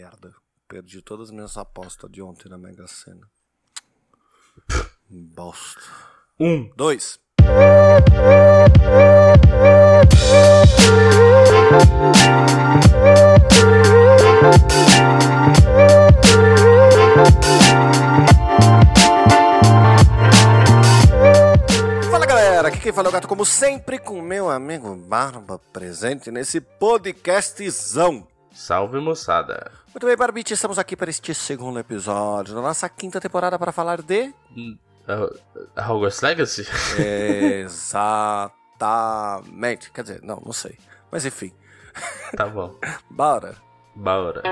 merda. Perdi todas as minhas apostas de ontem na Mega Sena. Bosta. Um. Dois. Fala galera, aqui quem fala é o gato, como sempre, com meu amigo Barba presente nesse podcastzão. Salve, moçada. Muito bem, Barbite, estamos aqui para este segundo episódio da nossa quinta temporada para falar de. Hogwarts Legacy? Exatamente. Quer dizer, não, não sei. Mas enfim, tá bom. bora. Bora.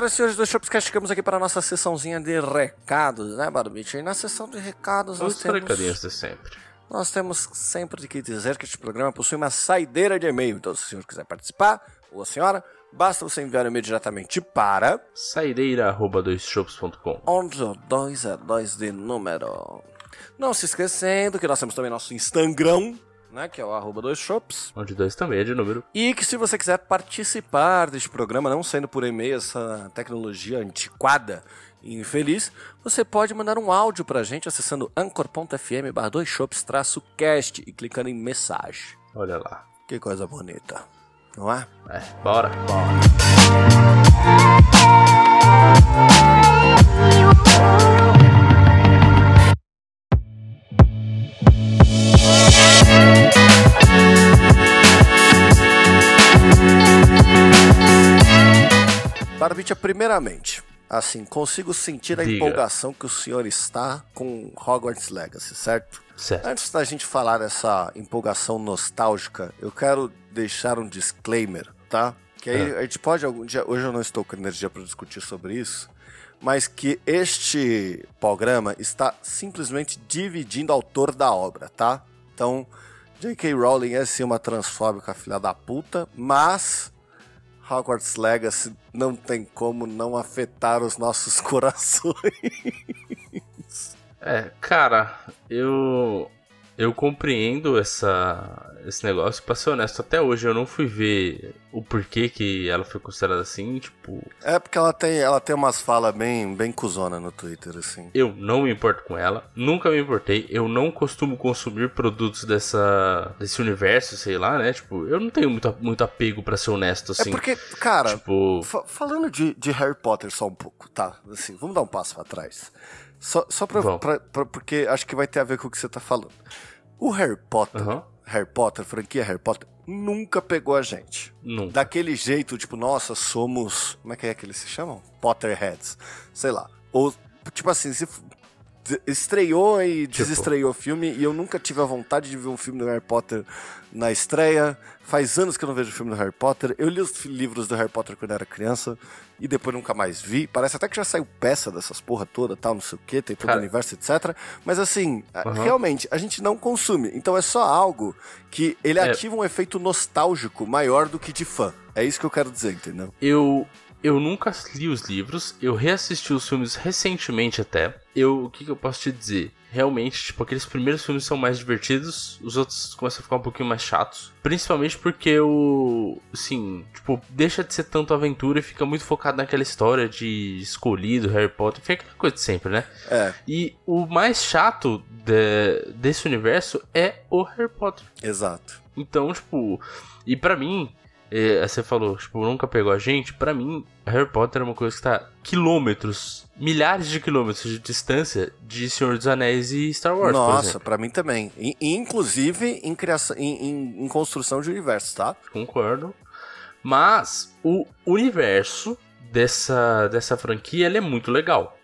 Senhoras e senhores do Shopscast, chegamos aqui para a nossa sessãozinha de recados, né, Barbite? E na sessão de recados nós Os temos... recadinhos de sempre. Nós temos sempre que dizer que este programa possui uma saideira de e-mail. Então, se o senhor quiser participar, ou a senhora, basta você enviar o e-mail diretamente para Saideira.doisshops.com 11 é 2 de número. Não se esquecendo que nós temos também nosso Instagram, né, que é o arroba dois shops. Onde dois também é de número. E que se você quiser participar deste programa, não sendo por e-mail essa tecnologia antiquada e infeliz, você pode mandar um áudio pra gente acessando anchor.fm barra dois shops traço cast e clicando em mensagem. Olha lá. Que coisa bonita, não é? É, bora. Barbicha, primeiramente, assim, consigo sentir a Diga. empolgação que o senhor está com Hogwarts Legacy, certo? Certo. Antes da gente falar dessa empolgação nostálgica, eu quero deixar um disclaimer, tá? Que aí É. a gente pode algum dia, hoje eu não estou com energia para discutir sobre isso, mas que este programa está simplesmente dividindo o autor da obra, tá? Então, J.K. Rowling é sim uma transfóbica filha da puta, mas Hogwarts Legacy não tem como não afetar os nossos corações. É, cara, eu. Eu compreendo essa, esse negócio. Pra ser honesto, até hoje eu não fui ver o porquê que ela foi considerada assim. Tipo, É porque ela tem, ela tem umas falas bem, bem cuzona no Twitter, assim. eu não me importo com ela. Nunca me importei. Eu não costumo consumir produtos dessa, desse universo, sei lá, né? Tipo, eu não tenho muito, muito apego, pra ser honesto, assim. é porque, cara, Tipo, fa- falando de, de Harry Potter só um pouco, tá? Assim, vamos dar um passo pra trás. Só, só pra, pra- pra- Porque acho que vai ter a ver com o que você tá falando. O Harry Potter, Aham. Harry Potter, franquia Harry Potter, nunca pegou a gente. nunca. daquele jeito, tipo, nossa, somos. Como é que é que eles se chamam? Potterheads. Sei lá. Ou, tipo assim, se estreou e Tipo. desestreou o filme e eu nunca tive a vontade de ver um filme do Harry Potter na estreia. Faz anos que eu não vejo filme do Harry Potter. Eu li os livros do Harry Potter quando eu era criança e depois nunca mais vi. Parece até que já saiu peça dessas porra toda, tal, não sei o que, tem todo Cara. o universo, etc. Mas assim, Aham. realmente, a gente não consome. Então é só algo que ele É. ativa um efeito nostálgico maior do que de fã. É isso que eu quero dizer, entendeu? Eu, eu nunca li os livros, eu reassisti os filmes recentemente até. Eu, o que, que eu posso te dizer? Realmente, tipo, aqueles primeiros filmes são mais divertidos, os outros começam a ficar um pouquinho mais chatos. Principalmente porque o. Assim, tipo, deixa de ser tanto aventura e fica muito focado naquela história de escolhido, Harry Potter, fica aquela coisa de sempre, né? É, E o mais chato de- desse universo é o Harry Potter. exato. Então, tipo, e pra mim, é, você falou, tipo, nunca pegou a gente, pra mim, Harry Potter é uma coisa que tá quilômetros, milhares de quilômetros de distância de Senhor dos Anéis e Star Wars, Nossa, pra mim também. E- inclusive em, criação, em, em- em construção de universo, tá? Concordo. Mas o universo dessa, dessa franquia é muito legal.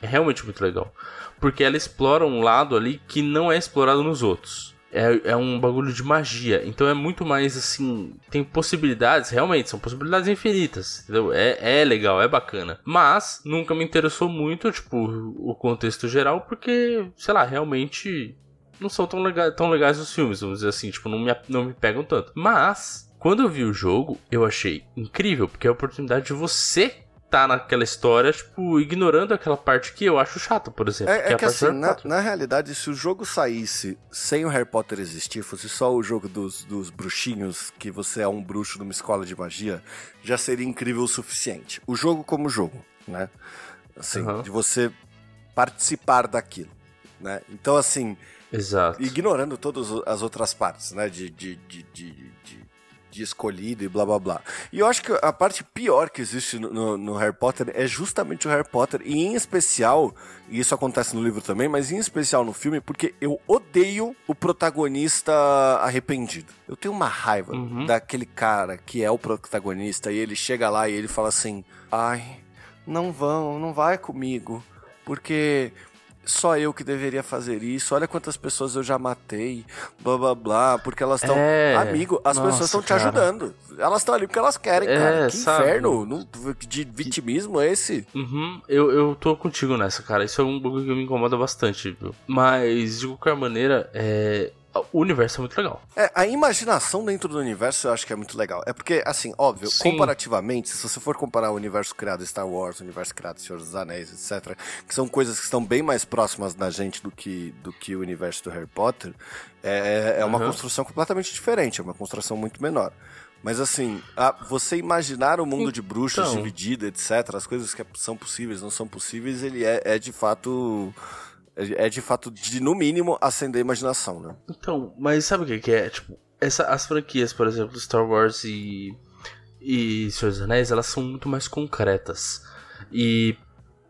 É realmente muito legal. Porque ela explora um lado ali que não é explorado nos outros. É, é um bagulho de magia. Então é muito mais assim. Tem possibilidades, realmente, são possibilidades infinitas. Entendeu? É, é legal, é bacana. Mas nunca me interessou muito, tipo, o contexto geral, porque, sei lá, realmente não são tão, lega tão legais os filmes, vamos dizer assim, tipo, não me, não me pegam tanto. Mas, quando eu vi o jogo, eu achei incrível, porque é a oportunidade de você tá naquela história, tipo, ignorando aquela parte que eu acho chata, por exemplo. É, que, é que assim, na, na, realidade, se o jogo saísse sem o Harry Potter existir, fosse só o jogo dos, dos bruxinhos, que você é um bruxo numa escola de magia, já seria incrível o suficiente. O jogo como jogo, né? Assim, uhum. de você participar daquilo, né? Então, assim... Exato. Ignorando todas as outras partes, né? de, de, de, de de escolhido e blá blá blá. E eu acho que a parte pior que existe no, no, Harry Potter é justamente o Harry Potter, e em especial, e isso acontece no livro também, mas em especial no filme, porque eu odeio o protagonista arrependido. Eu tenho uma raiva uhum. daquele cara que é o protagonista e ele chega lá e ele fala assim: ai, não vão, não vai comigo, porque só eu que deveria fazer isso, olha quantas pessoas eu já matei, blá blá blá, porque elas estão. É, amigo, as nossa, pessoas estão te ajudando. Elas estão ali porque elas querem, é, cara. Que sabe? inferno não, de vitimismo é esse? Uhum, eu, eu tô contigo nessa, cara. Isso é um bagulho que me incomoda bastante, viu? Mas, de qualquer maneira, é, o universo é muito legal. É, a imaginação dentro do universo eu acho que é muito legal. É porque, assim, óbvio, Sim. comparativamente, se você for comparar o universo criado Star Wars, o universo criado Senhor dos Anéis, etc., que são coisas que estão bem mais próximas da gente do que, do que o universo do Harry Potter, é, é uma uhum. construção completamente diferente, é uma construção muito menor. Mas assim, a, você imaginar o mundo de bruxos então... dividido, etc., as coisas que são possíveis, não são possíveis, ele é, é de fato é, é de fato de, no mínimo, acender a imaginação, né? Então, mas sabe o que, é? Tipo, essa, as franquias, por exemplo, Star Wars e, e Senhor dos Anéis, elas são muito mais concretas. E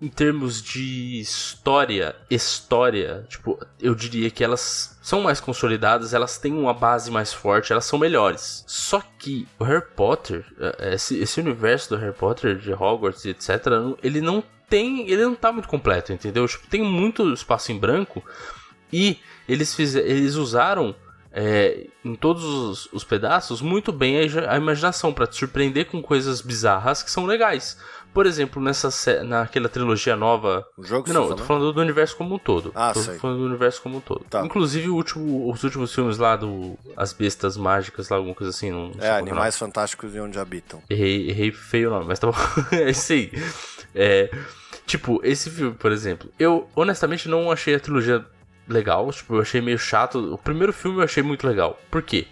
em termos de história, história, tipo, eu diria que elas são mais consolidadas, elas têm uma base mais forte, elas são melhores. Só que o Harry Potter, é, esse, esse universo do Harry Potter, de Hogwarts etc., ele não tem. Ele não tá muito completo, entendeu? Tipo, tem muito espaço em branco. E eles, fiz, eles usaram é, em todos os, os, pedaços muito bem a, a imaginação para te surpreender com coisas bizarras que são legais. Por exemplo, nessa naquela trilogia nova. O jogo Não, eu tô falando do universo como um todo. Ah, tô sei. falando do universo como um todo. Tá. Inclusive último, os últimos filmes lá do. As Bestas Mágicas, lá, alguma coisa assim. Não é, Animais Fantásticos e Onde Habitam. Errei, errei feio o nome, mas tá bom. é isso aí. É. Tipo, esse filme, por exemplo, eu honestamente não achei a trilogia legal. Tipo, eu achei meio chato. O primeiro filme eu achei muito legal. Por quê?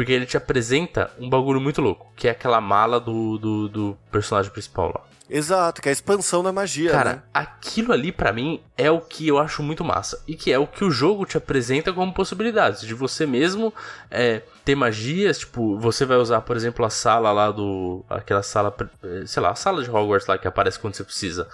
Porque ele te apresenta um bagulho muito louco, que é aquela mala do, do, do personagem principal lá. Exato, que é a expansão da magia. Cara, né? aquilo ali para mim é o que eu acho muito massa. E que é o que o jogo te apresenta como possibilidades. De você mesmo é, ter magias. Tipo, você vai usar, por exemplo, a sala lá do. Aquela sala. Sei lá, a sala de Hogwarts lá que aparece quando você precisa.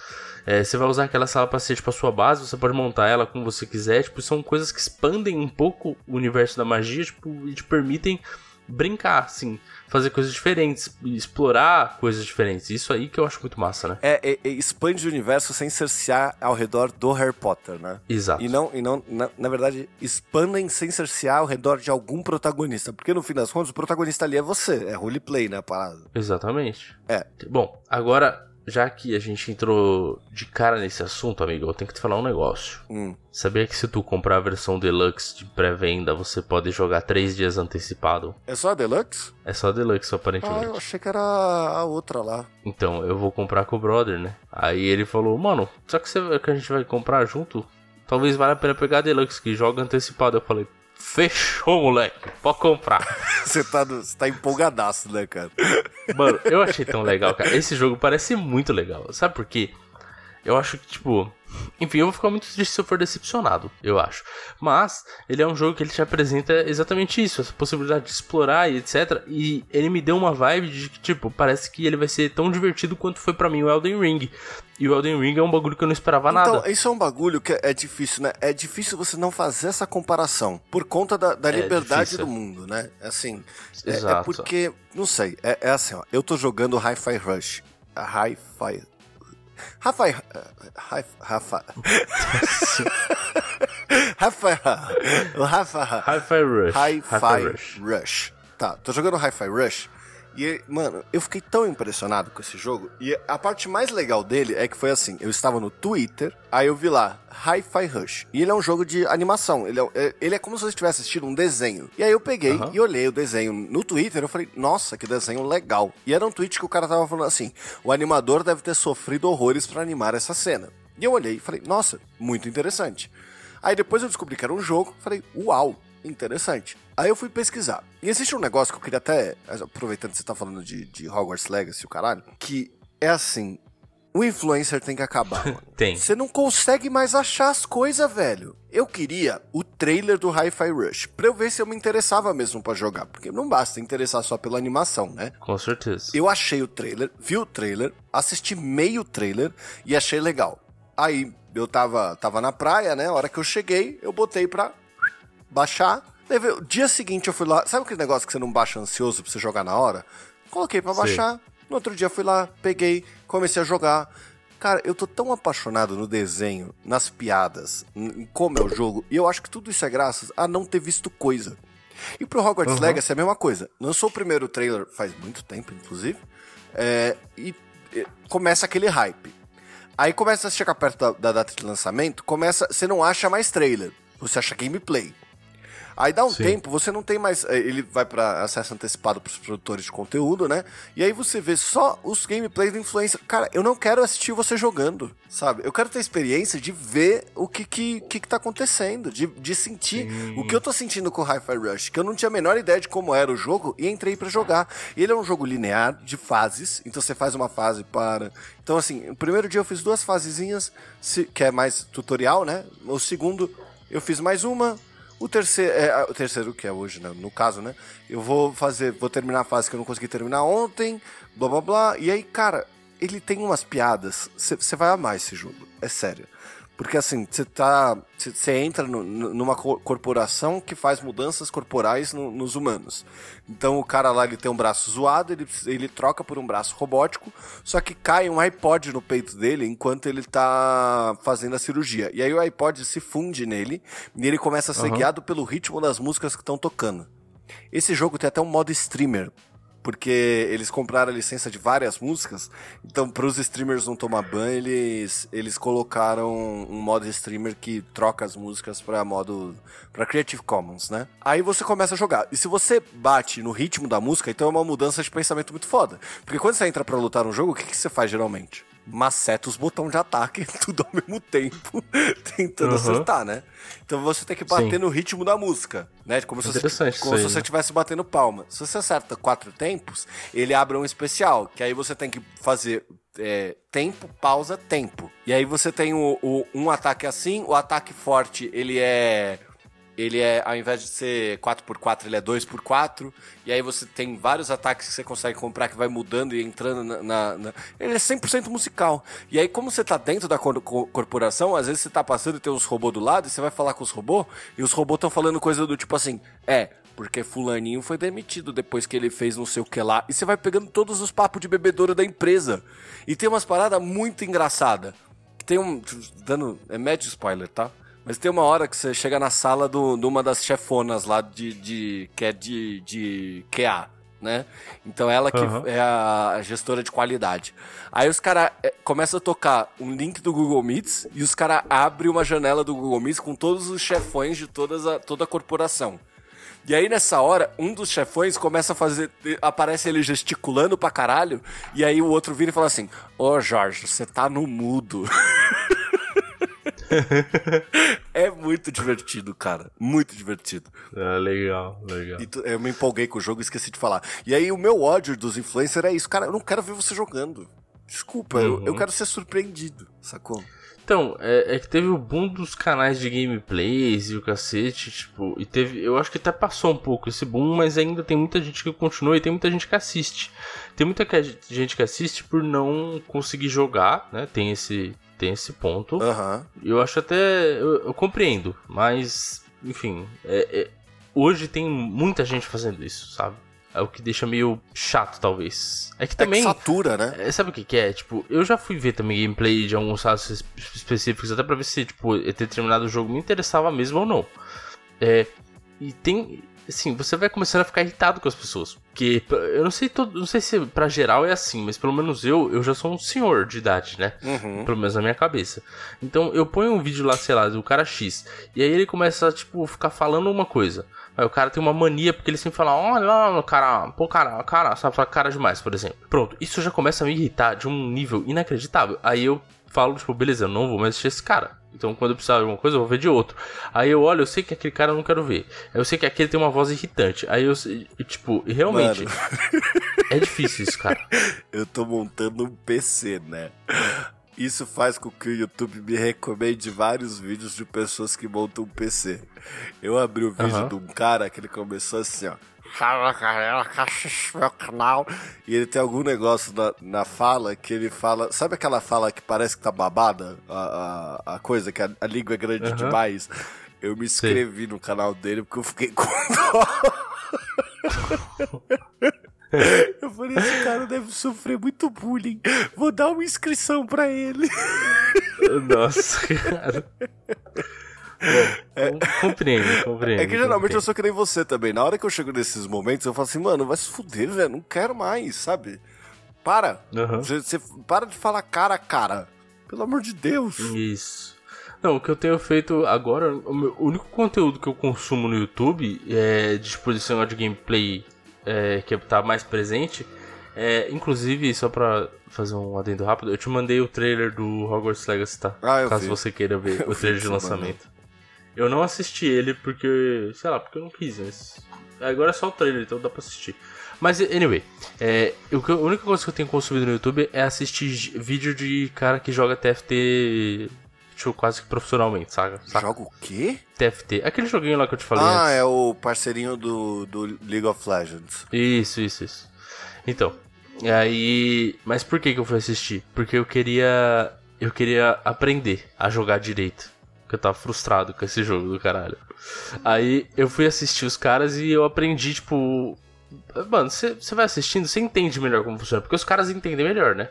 É, você vai usar aquela sala para ser tipo a sua base, você pode montar ela como você quiser. Tipo, são coisas que expandem um pouco o universo da magia tipo, e te permitem brincar, assim, fazer coisas diferentes, explorar coisas diferentes. Isso aí que eu acho muito massa, né? É, é, é expande o universo sem cercear ao redor do Harry Potter, né? Exato. E não, e não na, na verdade, expandem sem cercear ao redor de algum protagonista. Porque no fim das contas, o protagonista ali é você, é roleplay, né? A parada. Exatamente. É. Bom, agora já que a gente entrou de cara nesse assunto, amigo, eu tenho que te falar um negócio. Hum. Sabia que se tu comprar a versão deluxe de pré-venda, você pode jogar três dias antecipado? É só a deluxe? É só a deluxe, aparentemente. Ah, eu achei que era a outra lá. Então, eu vou comprar com o brother, né? Aí ele falou, mano, só que, você, que a gente vai comprar junto? Talvez valha a pena pegar a deluxe, que joga antecipado. Eu falei, Fechou, moleque. Pode comprar. Você tá, tá empolgadaço, né, cara? Mano, eu achei tão legal, cara. Esse jogo parece muito legal. Sabe por quê? Eu acho que, tipo, enfim, eu vou ficar muito triste se eu for decepcionado, eu acho. Mas ele é um jogo que ele te apresenta exatamente isso, essa possibilidade de explorar e etc. E ele me deu uma vibe de que, tipo, parece que ele vai ser tão divertido quanto foi para mim o Elden Ring. E o Elden Ring é um bagulho que eu não esperava então, nada. Então, isso é um bagulho que é difícil, né? É difícil você não fazer essa comparação por conta da, da é liberdade difícil. do mundo, né? Assim, é, é, porque, não sei, é, é assim, ó, eu tô jogando Hi-Fi Rush Hi-Fi. Hi-Fi. Hi-Fi. Hi-Fi. Hi-Fi. Hi-Fi Rush. Hi-Fi. Rush. Tá, tô jogando Hi-Fi Rush. E, mano, eu fiquei tão impressionado com esse jogo. E a parte mais legal dele é que foi assim: eu estava no Twitter, aí eu vi lá, Hi-Fi Rush. E ele é um jogo de animação. Ele é, ele é como se você estivesse assistindo um desenho. E aí eu peguei uhum. e olhei o desenho no Twitter. Eu falei, nossa, que desenho legal. E era um tweet que o cara tava falando assim: o animador deve ter sofrido horrores para animar essa cena. E eu olhei e falei, nossa, muito interessante. Aí depois eu descobri que era um jogo, falei, uau, interessante. Aí eu fui pesquisar. E existe um negócio que eu queria até, aproveitando que você tá falando de, de Hogwarts Legacy, o caralho, que é assim, o influencer tem que acabar, mano. tem. Você não consegue mais achar as coisas, velho. Eu queria o trailer do Hi-Fi Rush, pra eu ver se eu me interessava mesmo para jogar. Porque não basta interessar só pela animação, né? Com certeza. Eu achei o trailer, vi o trailer, assisti meio trailer e achei legal. Aí eu tava, tava na praia, né? A hora que eu cheguei, eu botei pra baixar. O dia seguinte eu fui lá. Sabe aquele negócio que você não baixa ansioso pra você jogar na hora? Coloquei pra baixar. Sim. No outro dia fui lá, peguei, comecei a jogar. Cara, eu tô tão apaixonado no desenho, nas piadas, em como é o jogo, e eu acho que tudo isso é graças a não ter visto coisa. E pro Hogwarts uhum. Legacy é a mesma coisa. Lançou o primeiro trailer faz muito tempo, inclusive, é, e, e, começa aquele hype. Aí começa a chegar perto da, da data de lançamento, começa, você não acha mais trailer, você acha gameplay. Aí dá um Sim. tempo, você não tem mais. Eh, ele vai para acesso antecipado para os produtores de conteúdo, né? E aí você vê só os gameplays do influencer. Cara, eu não quero assistir você jogando, sabe? Eu quero ter a experiência de ver o que que, que, que tá acontecendo, de, de sentir Sim. o que eu tô sentindo com o Hi-Fi Rush, que eu não tinha a menor ideia de como era o jogo e entrei para jogar. Ele é um jogo linear de fases, então você faz uma fase para. Então, assim, o primeiro dia eu fiz duas fasezinhas, que é mais tutorial, né? O segundo eu fiz mais uma, o terceiro, é, o terceiro que é hoje, né? no caso, né? Eu vou fazer, vou terminar a fase que eu não consegui terminar ontem, blá blá blá. E aí, cara, ele tem umas piadas. Você vai amar esse jogo, é sério. Porque assim, você tá. Você entra no, numa corporação que faz mudanças corporais no, nos humanos. Então o cara lá ele tem um braço zoado, ele, ele troca por um braço robótico, só que cai um iPod no peito dele enquanto ele tá fazendo a cirurgia. E aí o iPod se funde nele e ele começa a ser uhum. guiado pelo ritmo das músicas que estão tocando. Esse jogo tem até um modo streamer porque eles compraram a licença de várias músicas, então para os streamers não tomar ban, eles, eles colocaram um modo streamer que troca as músicas para modo para Creative Commons, né? Aí você começa a jogar. E se você bate no ritmo da música, então é uma mudança de pensamento muito foda. Porque quando você entra para lutar no jogo, o que, que você faz geralmente? Maceta os botões de ataque tudo ao mesmo tempo, tentando uhum. acertar, né? Então você tem que bater Sim. no ritmo da música, né? Como se você, como se você estivesse batendo palma. Se você acerta quatro tempos, ele abre um especial, que aí você tem que fazer é, tempo, pausa, tempo. E aí você tem o, o, um ataque assim, o ataque forte, ele é ele é, ao invés de ser 4x4, ele é 2x4. E aí você tem vários ataques que você consegue comprar que vai mudando e entrando na. na, na... Ele é 100% musical. E aí, como você tá dentro da cor corporação, às vezes você tá passando e tem uns robôs do lado, e você vai falar com os robôs, e os robôs estão falando coisa do tipo assim: é, porque fulaninho foi demitido depois que ele fez não sei o que lá. E você vai pegando todos os papos de bebedouro da empresa. E tem umas paradas muito engraçadas. Tem um. Dando. É médio spoiler, tá? Mas tem uma hora que você chega na sala do, de uma das chefonas lá de, de que é de, de QA, né? Então ela que uhum. é a gestora de qualidade. Aí os caras é, começam a tocar um link do Google Meets e os caras abrem uma janela do Google Meets com todos os chefões de todas a, toda a corporação. E aí, nessa hora, um dos chefões começa a fazer. Aparece ele gesticulando pra caralho. E aí o outro vira e fala assim: Ô oh, Jorge, você tá no mudo. é muito divertido, cara. Muito divertido. É, legal, legal. Tu, eu me empolguei com o jogo e esqueci de falar. E aí o meu ódio dos influencers é isso, cara. Eu não quero ver você jogando. Desculpa, uhum. eu, eu quero ser surpreendido, sacou? Então, é, é, que teve o boom dos canais de gameplays e o cacete, tipo, e teve. Eu acho que até passou um pouco esse boom, mas ainda tem muita gente que continua e tem muita gente que assiste. Tem muita gente que assiste por não conseguir jogar, né? Tem esse, tem esse ponto. Uhum. Eu acho até. Eu, eu compreendo, mas. Enfim. É, é, hoje tem muita gente fazendo isso, sabe? É o que deixa meio chato, talvez. É que É que também. satura, né? É, sabe o que, que é? Tipo, eu já fui ver também gameplay de alguns es- específicos, até pra ver se, tipo, determinado jogo me interessava mesmo ou não. É, e tem. Assim, você vai começando a ficar irritado com as pessoas. Porque eu não sei todo, não sei se pra geral é assim, mas pelo menos eu, eu já sou um senhor de idade, né? Uhum. Pelo menos na minha cabeça. Então eu ponho um vídeo lá, sei lá, do cara X. E aí ele começa a, tipo, ficar falando uma coisa. Aí o cara tem uma mania, porque ele sempre fala, olha lá, cara, pô, cara, cara, sabe, cara demais, por exemplo. Pronto, isso já começa a me irritar de um nível inacreditável. Aí eu falo, tipo, beleza, eu não vou mais assistir esse cara. Então quando eu precisar de alguma coisa, eu vou ver de outro. Aí eu olho, eu sei que aquele cara eu não quero ver. Eu sei que aquele tem uma voz irritante. Aí eu, sei- tipo, realmente, Mano. é difícil isso, cara. Eu tô montando um PC, né? Isso faz com que o YouTube me recomende vários vídeos de pessoas que montam um PC. Eu abri o vídeo Aham. de um cara que ele começou assim, ó. Meu canal. E ele tem algum negócio na, na fala que ele fala. Sabe aquela fala que parece que tá babada? A, a, a coisa, que a, a língua é grande Aham. demais? Eu me inscrevi no canal dele porque eu fiquei com dó. Eu falei, esse cara deve sofrer muito bullying. Vou dar uma inscrição pra ele. Nossa, cara. Com- compreendo, compreendo. É que geralmente eu compreendo. sou que nem você também. Na hora que eu chego nesses momentos, eu falo assim, mano, vai se fuder, velho. Não quero mais, sabe? Para. Aham. Você, você para de falar cara a cara. Pelo amor de Deus. Isso. Não, o que eu tenho feito agora, o, único conteúdo que eu consumo no YouTube é de exposição de gameplay é, que tá mais presente. É, inclusive, só pra fazer um adendo rápido, eu te mandei o trailer do Hogwarts Legacy, tá? Ah, eu Caso vi. você queira ver Eu o trailer de mandou. Eu não assisti ele porque, sei lá, porque eu não quis, mas agora é só o trailer, então dá pra assistir. Mas, anyway, é, eu- a única coisa que eu tenho consumido no YouTube é assistir vídeo de cara que joga TFT tipo, quase que profissionalmente, saca? saca? Joga o quê? TFT. Aquele joguinho lá que eu te falei Ah, antes. é o parceirinho do, do League of Legends. Isso, isso, isso. Então, aí. Mas por que, que eu fui assistir? Porque eu queria. Eu queria aprender a jogar direito. Porque eu tava frustrado com esse jogo do caralho. Aí eu fui assistir os caras e eu aprendi, tipo. Mano, você vai assistindo, você entende melhor como funciona. Porque os caras entendem melhor, né?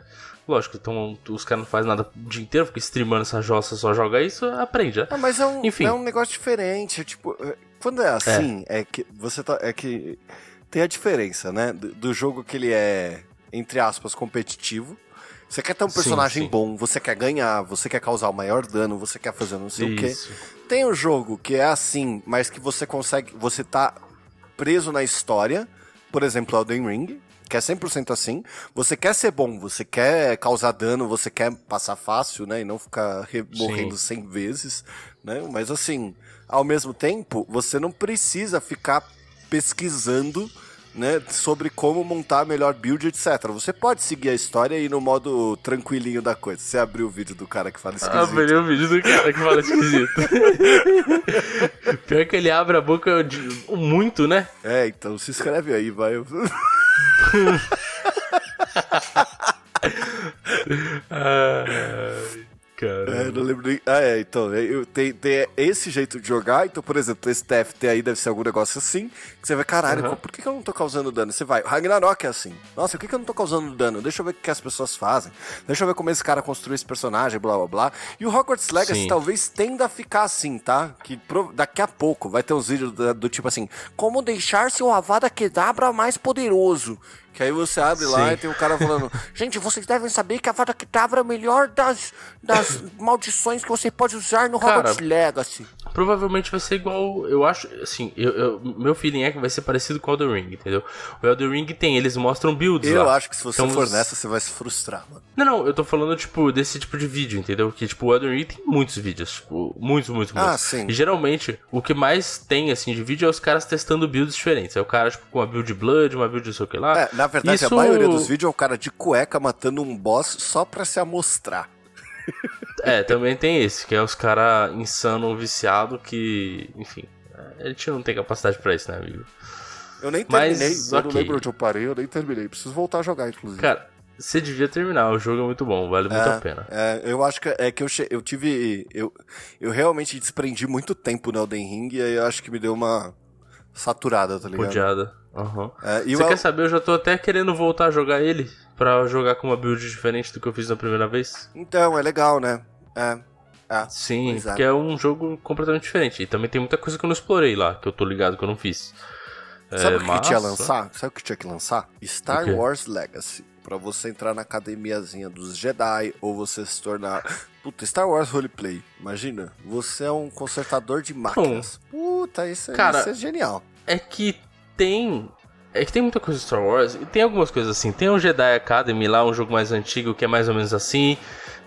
Lógico, então os caras não fazem nada o dia inteiro, fica streamando essa jossa, só joga isso, aprende, né? Ah, mas é um, Enfim. é um negócio diferente. Tipo, é, quando é assim, é, que você tá. É que tem a diferença, né? Do, do jogo que ele é, entre aspas, competitivo. Você quer ter um Sim, personagem sim. bom, você quer ganhar, você quer causar o maior dano, você quer fazer não sei o quê. Isso. Tem o jogo que é assim, mas que você consegue. Você tá preso na história. Por exemplo, Elden Ring, que é 100% assim. Você quer ser bom, você quer causar dano, você quer passar fácil, né? E não ficar re- Sim. morrendo 100 vezes, né? Mas assim, ao mesmo tempo, você não precisa ficar pesquisando. Né, sobre como montar a melhor build, etc. Você pode seguir a história e ir no modo tranquilinho da coisa. Você abriu o vídeo do cara que fala esquisito. Ah, o vídeo do cara que fala esquisito. Pior que ele abre a boca de, muito, né? É, então se inscreve aí, vai. Ai, cara. É, não lembro nem. Ah, é, então, é, eu, tem, tem esse jeito de jogar, então, por exemplo, esse TFT aí deve ser algum negócio assim, que você vai, caralho, Aham. por que, que eu não tô causando dano? Você vai, Ragnarok é assim. Nossa, por que, que eu não tô causando dano? Deixa eu ver o que as pessoas fazem. Deixa eu ver como esse cara construiu esse personagem, blá blá blá. E o Hogwarts Legacy Sim. talvez tenda a ficar assim, tá? Que pro- daqui a pouco vai ter uns vídeos do, do tipo assim, como deixar seu Avada Kedavra mais poderoso. Que aí você abre lá Sim. e tem o cara falando: Gente, vocês devem saber que a Avada Kedavra é a melhor das, das maldições que você pode usar no Cara, Hogwarts Legacy. Provavelmente vai ser igual. Eu acho. Assim, eu, eu- meu feeling é que vai ser parecido com o Elden Ring, entendeu? O Elden Ring tem, eles mostram builds Eu lá. acho que se você Então, for nessa, você vai se frustrar, mano. Não, não, eu tô falando, tipo, desse tipo de vídeo, entendeu? Que, tipo, o Elden Ring tem muitos vídeos, tipo, muitos, muitos, muitos. Ah, sim. E geralmente, o que mais tem, assim, de vídeo é os caras testando builds diferentes. É o cara, tipo, com uma build Blood, uma build não sei o que lá. É, na verdade, Isso- a maioria dos vídeos é o cara de cueca matando um boss só pra se amostrar. É, também tem esse, que é os caras insano, viciado, que, enfim, é, a gente não tem capacidade pra isso, né, amigo? Eu nem Mas, terminei, eu não lembro onde eu parei, eu nem terminei. Preciso voltar a jogar, inclusive. Cara, você devia terminar, o jogo é muito bom, vale muito a pena. É, eu acho que é que eu, eu tive. Eu, eu realmente desprendi muito tempo no Elden Ring e aí eu acho que me deu uma saturada, tá ligado? Odiada. Uhum. É, e Você o- quer saber? Eu já tô até querendo voltar a jogar ele. Pra jogar com uma build diferente do que eu fiz na primeira vez. Então, é legal, né? É. é. Sim, é. porque é um jogo completamente diferente. E também tem muita coisa que eu não explorei lá, que eu tô ligado que eu não fiz. Sabe É, o que mas- tinha lançar? Sabe o que tinha que lançar? Star? Wars Legacy. Pra você entrar na academiazinha dos Jedi ou você se tornar. Puta, Star Wars Roleplay. Imagina, você é um consertador de máquinas. Puta, isso, é- Cara, isso é genial. É que tem. É que tem muita coisa de Star Wars e tem algumas coisas assim. Tem o Jedi Academy lá, um jogo mais antigo que é mais ou menos assim.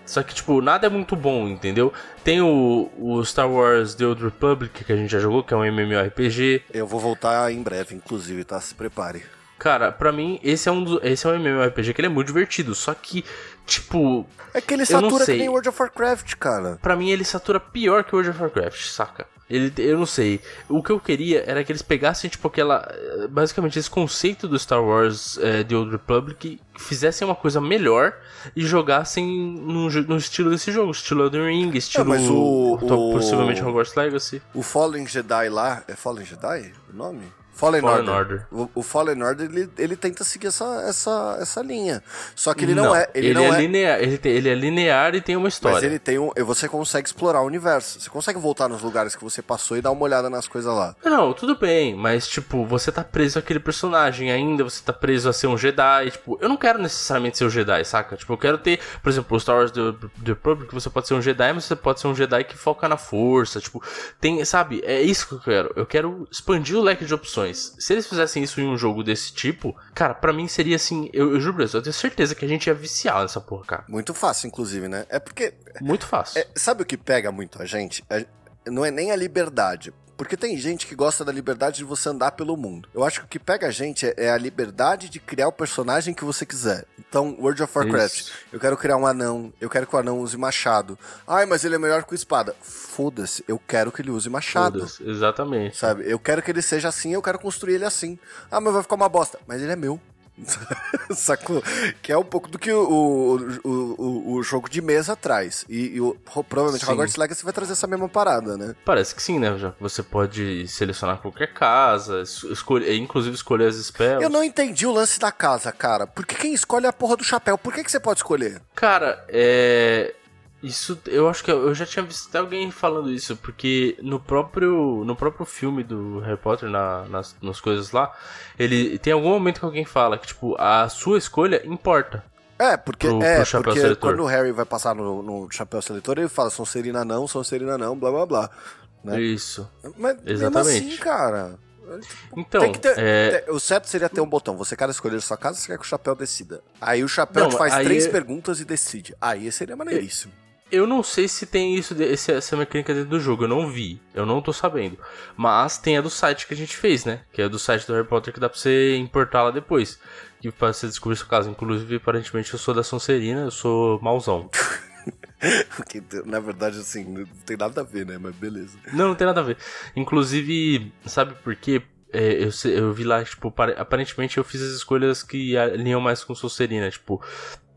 Só que, tipo, nada é muito bom, entendeu? Tem o, o Star Wars The Old Republic, que a gente já jogou, que é um MMORPG. Eu vou voltar em breve, inclusive, tá? Se prepare. Cara, pra mim, esse é um, do- esse é um MMORPG que ele é muito divertido. Só que, tipo, É que ele satura que nem World of Warcraft, cara. Pra mim ele satura pior que World of Warcraft, saca? Ele, eu não sei. O que eu queria era que eles pegassem, tipo, aquela. Basicamente, esse conceito do Star Wars eh, The Old Republic, fizessem uma coisa melhor e jogassem no, no estilo desse jogo, estilo Elden Ring, estilo. mas o- o- Possivelmente Hogwarts Legacy. O Fallen Jedi lá. É Fallen Jedi o nome? Fallen, Fallen Order. Order. O, o Fallen Order ele, ele tenta seguir essa, essa, essa linha. Só que ele não, é. Ele, não é, é. linear. Ele, tem- ele é linear e tem uma história. Mas ele tem um. Você consegue explorar o universo. Você consegue voltar nos lugares que você passou e dar uma olhada nas coisas lá. Não, tudo bem, mas tipo, você tá preso àquele personagem ainda, você tá preso a ser um Jedi, tipo, eu não quero necessariamente ser um Jedi, saca? Tipo, eu quero ter, por exemplo, o Star Wars The, The Republic, você pode ser um Jedi, mas você pode ser um Jedi que foca na força, tipo, tem, sabe? É isso que eu quero. Eu quero expandir o leque de opções. Se eles fizessem isso em um jogo desse tipo, cara, pra mim seria assim, eu, eu juro pra você, eu tenho certeza que a gente ia viciar nessa porra, cara. Muito fácil, inclusive, né? É porque. Muito fácil. é, sabe o que pega muito a gente? É- não é nem a liberdade. Porque tem gente que gosta da liberdade de você andar pelo mundo. Eu acho que o que pega a gente é, é a liberdade de criar o personagem que você quiser. Então, World of Warcraft. Isso. Eu quero criar um anão. Eu quero que o anão use machado. Ai, mas ele é melhor com espada. Foda-se. Eu quero que ele use machado. Exatamente. Sabe? Eu quero que ele seja assim, eu quero construir ele assim. Ah, mas vai ficar uma bosta. Mas ele é meu. Sacou? Que é um pouco do que o, o, o, o jogo de mesa traz. E, e o, provavelmente Sim. Hogwarts Legacy vai trazer essa mesma parada, né? Parece que sim, né? Já você pode selecionar qualquer casa, es- escolher, inclusive escolher as spells. Eu não entendi o lance da casa, cara. Porque quem escolhe é a porra do chapéu. Por que, que você pode escolher? Cara, é. Isso, eu acho que eu, já tinha visto até alguém falando isso, porque no próprio no próprio filme do Harry Potter, na- nas, nas coisas lá, ele tem algum momento que alguém fala que, tipo, a sua escolha importa. É, porque, Pro- é, pro porque seletor. quando o Harry vai passar no, no chapéu seletor, ele fala Sonserina não, Sonserina não, blá blá blá. Né? Isso. Mas mesmo Exatamente. assim, cara. Então, Tem que ter, é, o certo seria ter um botão. Você quer escolher sua casa, você quer que o chapéu decida. Aí o chapéu Não, te faz três é- perguntas e decide. Aí seria maneiríssimo. Eu não sei se tem isso, essa mecânica dentro do jogo, eu não vi, eu não tô sabendo. Mas tem a do site que a gente fez, né? Que é do site do Harry Potter que dá pra você importar lá depois. Que pra você descobrir sua casa. Inclusive, aparentemente, eu sou da Sonserina, eu sou mauzão. Que, na verdade, assim, não tem nada a ver, né? Mas beleza. Não, não tem nada a ver. Inclusive, sabe por quê? É, eu, eu vi lá, tipo, pare- aparentemente eu fiz as escolhas que alinham mais com Sonserina, tipo,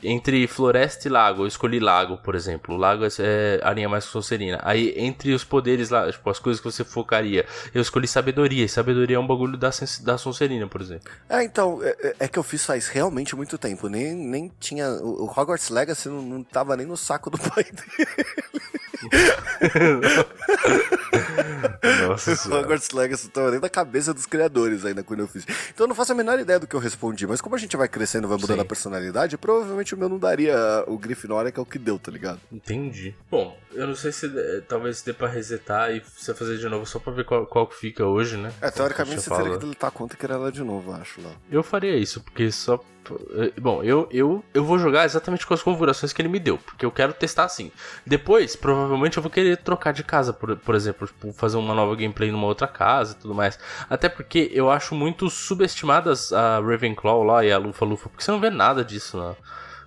entre floresta e lago, eu escolhi lago, por exemplo. O lago é, é, alinha mais com Sonserina. Aí, entre os poderes lá, tipo, as coisas que você focaria, eu escolhi sabedoria. E sabedoria é um bagulho da, da Sonserina, por exemplo. É, então, é, é- é que eu fiz faz realmente muito tempo. Nem, nem tinha. O, o Hogwarts Legacy não, não tava nem no saco do pai dele. Nossa O Hogwarts Legacy tava nem na cabeça dos criadores ainda quando eu fiz. Então eu não faço a menor ideia do que eu respondi. Mas como a gente vai crescendo, vai mudando Sim. a personalidade, provavelmente o meu não daria o Grifinória, que é o que deu, tá ligado? Entendi. Bom, eu não sei se talvez dê pra resetar e você fazer de novo só pra ver qual, qual que fica hoje, né? É, teoricamente você Como teria que deletar a conta e criar ela de novo, eu acho lá. Eu faria isso, porque só. Eh, Bom, eu, eu, eu vou jogar exatamente com as configurações que ele me deu, porque eu quero testar assim. Depois, provavelmente, eu vou querer trocar de casa, por, por exemplo, tipo, fazer uma nova gameplay numa outra casa e tudo mais. Até porque eu acho muito subestimadas a Ravenclaw lá e a Lufa Lufa, porque você não vê nada disso na,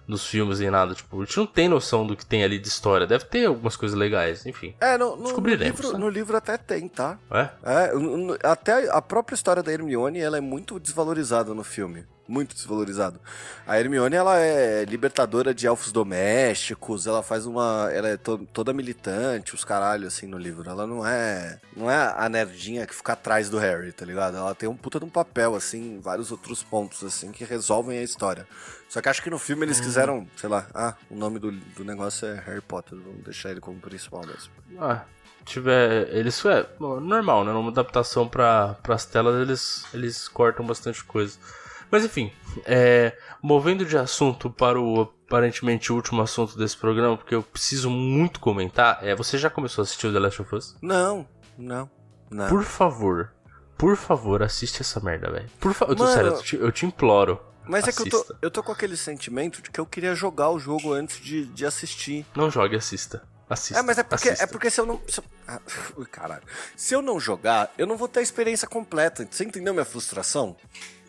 nos filmes nem nada. Tipo, a gente não tem noção do que tem ali de história. Deve ter algumas coisas legais, enfim. É, no, no, no, Descobriremos, livro, né? no livro até tem, tá? É? É, no- no- até a própria história da Hermione, ela é muito desvalorizada no filme. Muito desvalorizado. A Hermione, ela é libertadora de elfos domésticos, ela faz uma... Ela é to toda militante, os caralhos, assim, no livro. Ela não é... Não é a nerdinha que fica atrás do Harry, tá ligado? Ela tem um puta de um papel, assim, vários outros pontos, assim, que resolvem a história. Só que acho que no filme eles quiseram, sei lá, ah, o nome do, do negócio é Harry Potter, vamos deixar ele como principal mesmo. Ah, tiver. Eles é normal, né? Numa adaptação para as telas eles, eles cortam bastante coisa. Mas enfim, é, movendo de assunto para o aparentemente último assunto desse programa, porque eu preciso muito comentar. É, você já começou a assistir o The Last of Us? Não, não, não. Por favor, por favor, assiste essa merda, velho. Por favor, eu tô sério, eu te, eu te imploro. Mas assista. é que eu tô, eu tô com aquele sentimento de que eu queria jogar o jogo antes de, de assistir. Não jogue, assista. Assista. É, mas é porque, assista. é porque se eu não. Se eu, ah, ui, caralho. Se eu não jogar, eu não vou ter a experiência completa. Você entendeu minha frustração?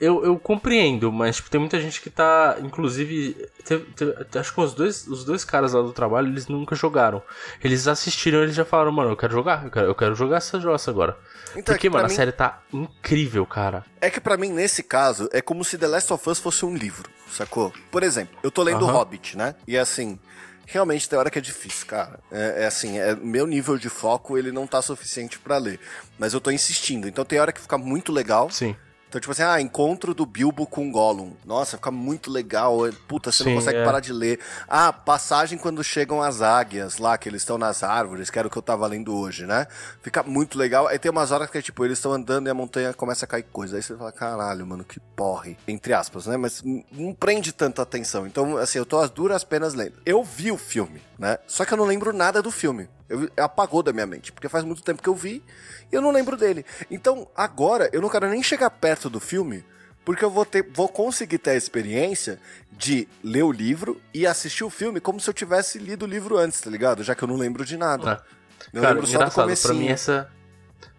Eu, eu compreendo, mas tipo, tem muita gente que tá. Inclusive, teve, teve, acho que os dois, os dois caras lá do trabalho, eles nunca jogaram. Eles assistiram eles já falaram, mano, eu quero jogar, eu quero, eu quero jogar essa jossa agora. Então, Porque, é mano, mim, a série tá incrível, cara. É que para mim, nesse caso, é como se The Last of Us fosse um livro, sacou? Por exemplo, eu tô lendo uh -huh. Hobbit, né? E assim, realmente tem hora que é difícil, cara. É, é, assim, é, meu nível de foco ele não tá suficiente para ler, mas eu tô insistindo. Então tem hora que fica muito legal. Sim. Então, tipo assim, ah, encontro do Bilbo com Gollum. Nossa, fica muito legal. Puta, você Sim, não consegue é. parar de ler. Ah, passagem quando chegam as águias lá, que eles estão nas árvores, que era o que eu tava lendo hoje, né? Fica muito legal. Aí tem umas horas que, tipo, eles estão andando e a montanha começa a cair coisa. Aí você fala, caralho, mano, que porre. Entre aspas, né? Mas não prende tanta atenção. Então, assim, eu tô às duras penas lendo. Eu vi o filme, né? Só que eu não lembro nada do filme. Eu, apagou da minha mente, porque faz muito tempo que eu vi e eu não lembro dele. Então, agora, eu não quero nem chegar perto do filme, porque eu vou, ter, vou conseguir ter a experiência de ler o livro e assistir o filme como se eu tivesse lido o livro antes, tá ligado? Já que eu não lembro de nada. Ah. Eu Cara, lembro só do comecinho. Pra mim, essa,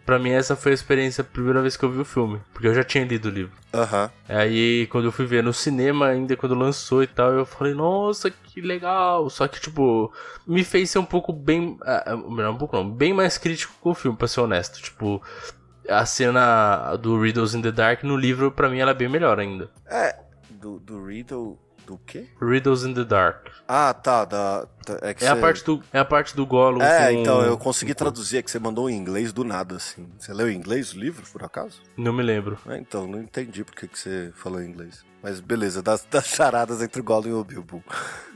Pra mim, essa foi a experiência, a primeira vez que eu vi o filme. Porque eu já tinha lido o livro. Aham. Uhum. Aí, quando eu fui ver no cinema, ainda quando lançou e tal, eu falei, nossa, que legal. Só que, tipo, me fez ser um pouco bem. Uh, um pouco não, bem mais crítico com o filme, pra ser honesto. Tipo, a cena do Riddles in the Dark no livro, pra mim, ela é bem melhor ainda. É, do, do Riddle. Do quê? Riddles in the Dark. Ah, tá. Da, é, é, a parte do, é a parte do Gollum. É, com... então eu consegui traduzir, é que você mandou em inglês do nada, assim. Você leu em inglês o livro, por acaso? Não me lembro. É, então, não entendi por que, que você falou em inglês. Mas beleza, das, das charadas entre o Gollum e o Bilbo.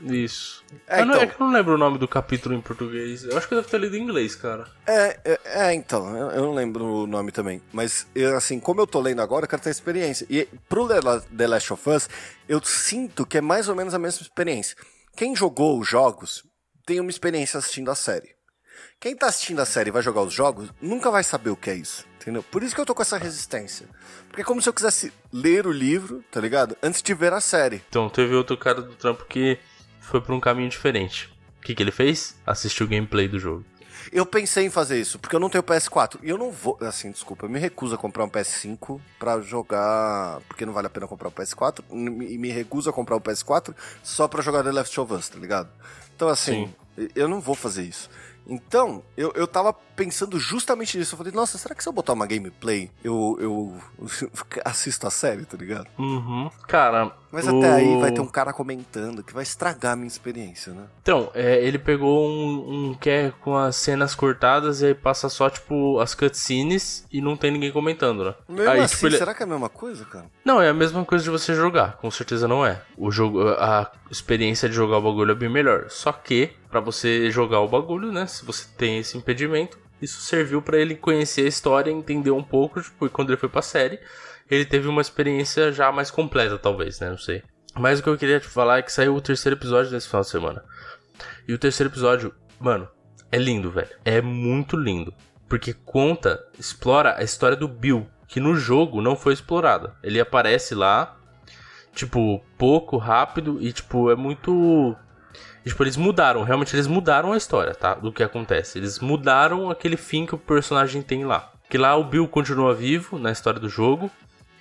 Isso. É, então... não, é que eu não lembro o nome do capítulo em português. Eu acho que eu devo ter lido em inglês, cara. É, é, é então, eu, eu, não lembro o nome também. Mas, eu, assim, como eu tô lendo agora, eu quero ter experiência. E pro The Last of Us, eu sinto que é mais ou menos a mesma experiência. Quem jogou os jogos tem uma experiência assistindo a série. Quem tá assistindo a série e vai jogar os jogos, nunca vai saber o que é isso. Entendeu? Por isso que eu tô com essa resistência. Porque é como se eu quisesse ler o livro, tá ligado? Antes de ver a série. Então, teve outro cara do trampo que foi por um caminho diferente. O que, que ele fez? Assistiu o gameplay do jogo. Eu pensei em fazer isso, porque eu não tenho PS4. E eu não vou. Assim, desculpa, eu me recuso a comprar um PS5 pra jogar. Porque não vale a pena comprar um PS4. E me recuso a comprar um PS4 só pra jogar The Last of Us, tá ligado? Então, assim, Sim. eu não vou fazer isso. Então, eu, eu tava pensando justamente nisso. Eu falei, nossa, será que se eu botar uma gameplay, eu, eu assisto a série, tá ligado? Uhum. Cara. Mas o... até aí vai ter um cara comentando que vai estragar a minha experiência, né? Então, é, ele pegou um, um que é com as cenas cortadas e aí passa só, tipo, as cutscenes e não tem ninguém comentando, né? Mesmo aí, assim, tipo, ele... será que é a mesma coisa, cara? Não, é a mesma coisa de você jogar. Com certeza não é. O jogo, a experiência de jogar o bagulho é bem melhor. Só que, para você jogar o bagulho, né? Se você tem esse impedimento, isso serviu para ele conhecer a história, entender um pouco, tipo, e quando ele foi pra série, ele teve uma experiência já mais completa, talvez, né? Não sei. Mas o que eu queria te falar é que saiu o terceiro episódio nesse final de semana. E o terceiro episódio, mano, é lindo, velho. É muito lindo. Porque conta, explora a história do Bill, que no jogo não foi explorada. Ele aparece lá, tipo, pouco, rápido, e tipo, é muito tipo, eles mudaram, realmente eles mudaram a história, tá? Do que acontece. Eles mudaram aquele fim que o personagem tem lá. Que lá o Bill continua vivo na história do jogo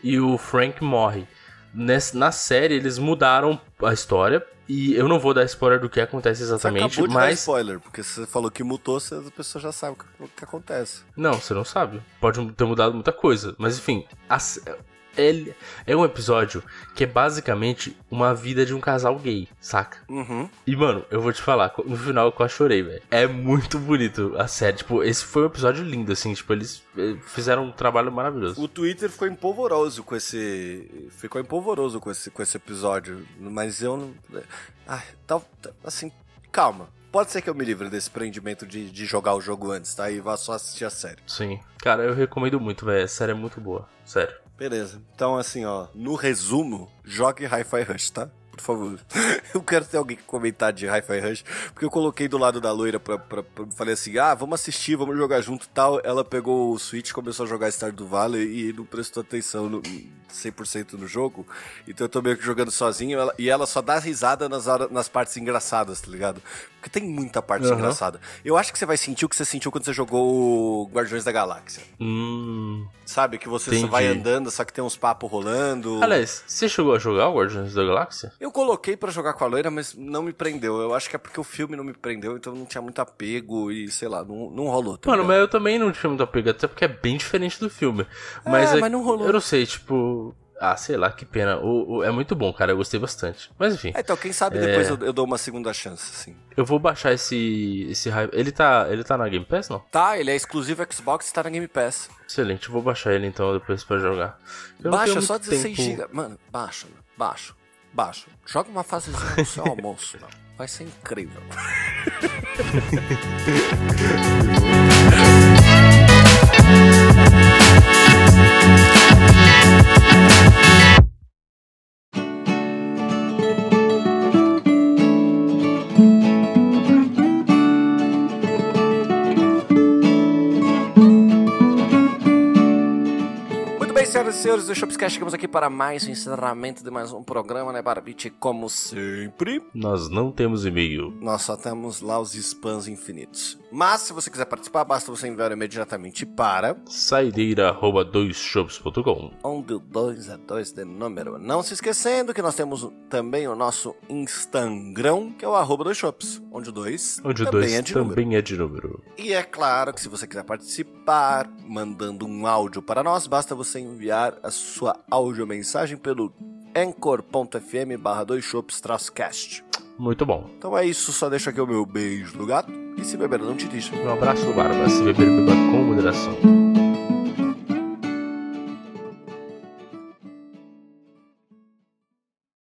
e o Frank morre. Nessa, na série eles mudaram a história e eu não vou dar spoiler do que acontece exatamente, você acabou de mas dar spoiler, porque você falou que mutou, a pessoa já sabe o que, o que acontece. Não, você não sabe. Pode ter mudado muita coisa, mas enfim, a, ele é um episódio que é basicamente uma vida de um casal gay, saca? Uhum. E, mano, eu vou te falar, no final eu quase chorei, velho. É muito bonito a série. Tipo, esse foi um episódio lindo, assim. Tipo, eles eh, fizeram um trabalho maravilhoso. O Twitter ficou empolvoroso com esse. Ficou empolvoroso com esse, com esse episódio. Mas eu não. Tá, tá, assim, calma. Pode ser que eu me livre desse prendimento de, de jogar o jogo antes, tá? E vá só assistir a série. Sim. Cara, eu recomendo muito, velho. A série é muito boa. Sério. Beleza. Então, assim, ó, no resumo, jogue Hi-Fi Rush, tá? Por favor. Eu quero ter alguém que comentar de Hi-Fi Rush, porque eu coloquei do lado da loira pra, pra, pra, Falei assim, ah, vamos assistir, vamos jogar junto e tal. Ela pegou o Switch, começou a jogar Stardew Valley e não prestou atenção no, 100% no jogo. Então eu tô meio que jogando sozinho ela, e ela só dá risada nas, horas, nas partes engraçadas, tá ligado? Porque tem muita parte uhum. engraçada. Eu acho que você vai sentir o que você sentiu quando você jogou Guardiões da Galáxia. Hum, Sabe? Que você só vai andando, só que tem uns papos rolando. Aliás, você chegou a jogar o Guardiões da Galáxia? Eu coloquei para jogar com a loira, mas não me prendeu. Eu acho que é porque o filme não me prendeu, então não tinha muito apego e, sei lá, não, não rolou. Tá Mano, mas eu também não tinha muito apego, até porque é bem diferente do filme. Mas, é, é, mas não rolou. Eu não sei, tipo. Ah, sei lá, que pena. O, o, é muito bom, cara. Eu gostei bastante. Mas enfim. É, então, quem sabe é... depois eu, eu, dou uma segunda chance, sim. Eu vou baixar esse. esse Ele tá. Ele tá na Game Pass, não? Tá, ele é exclusivo Xbox e tá na Game Pass. Excelente, eu vou baixar ele então depois pra jogar. Eu baixa só 16 GB. Mano, baixa, baixa, baixa. Joga uma fasezinha no seu almoço, mano. Vai ser incrível. senhoras e senhores do Shopscast, chegamos aqui para mais um encerramento de mais um programa, né, Barbite? Como sempre. Nós não temos e-mail. Nós só temos lá os spams infinitos. Mas, se você quiser participar, basta você enviar diretamente para... saideira.doisshops.com Onde o 2 é 2 de número. Não se esquecendo que nós temos também o nosso Instagram, que é o arroba dois shops, onde o 2 onde também, dois é, de também é de número. E é claro que se você quiser participar, mandando um áudio para nós, basta você enviar enviar a sua audiomensagem pelo anchor.fm barra dois cast Muito bom. Então é isso, só deixa aqui o meu beijo do gato e se beber não te deixa. Um abraço, Barba. Se beber, beba com moderação.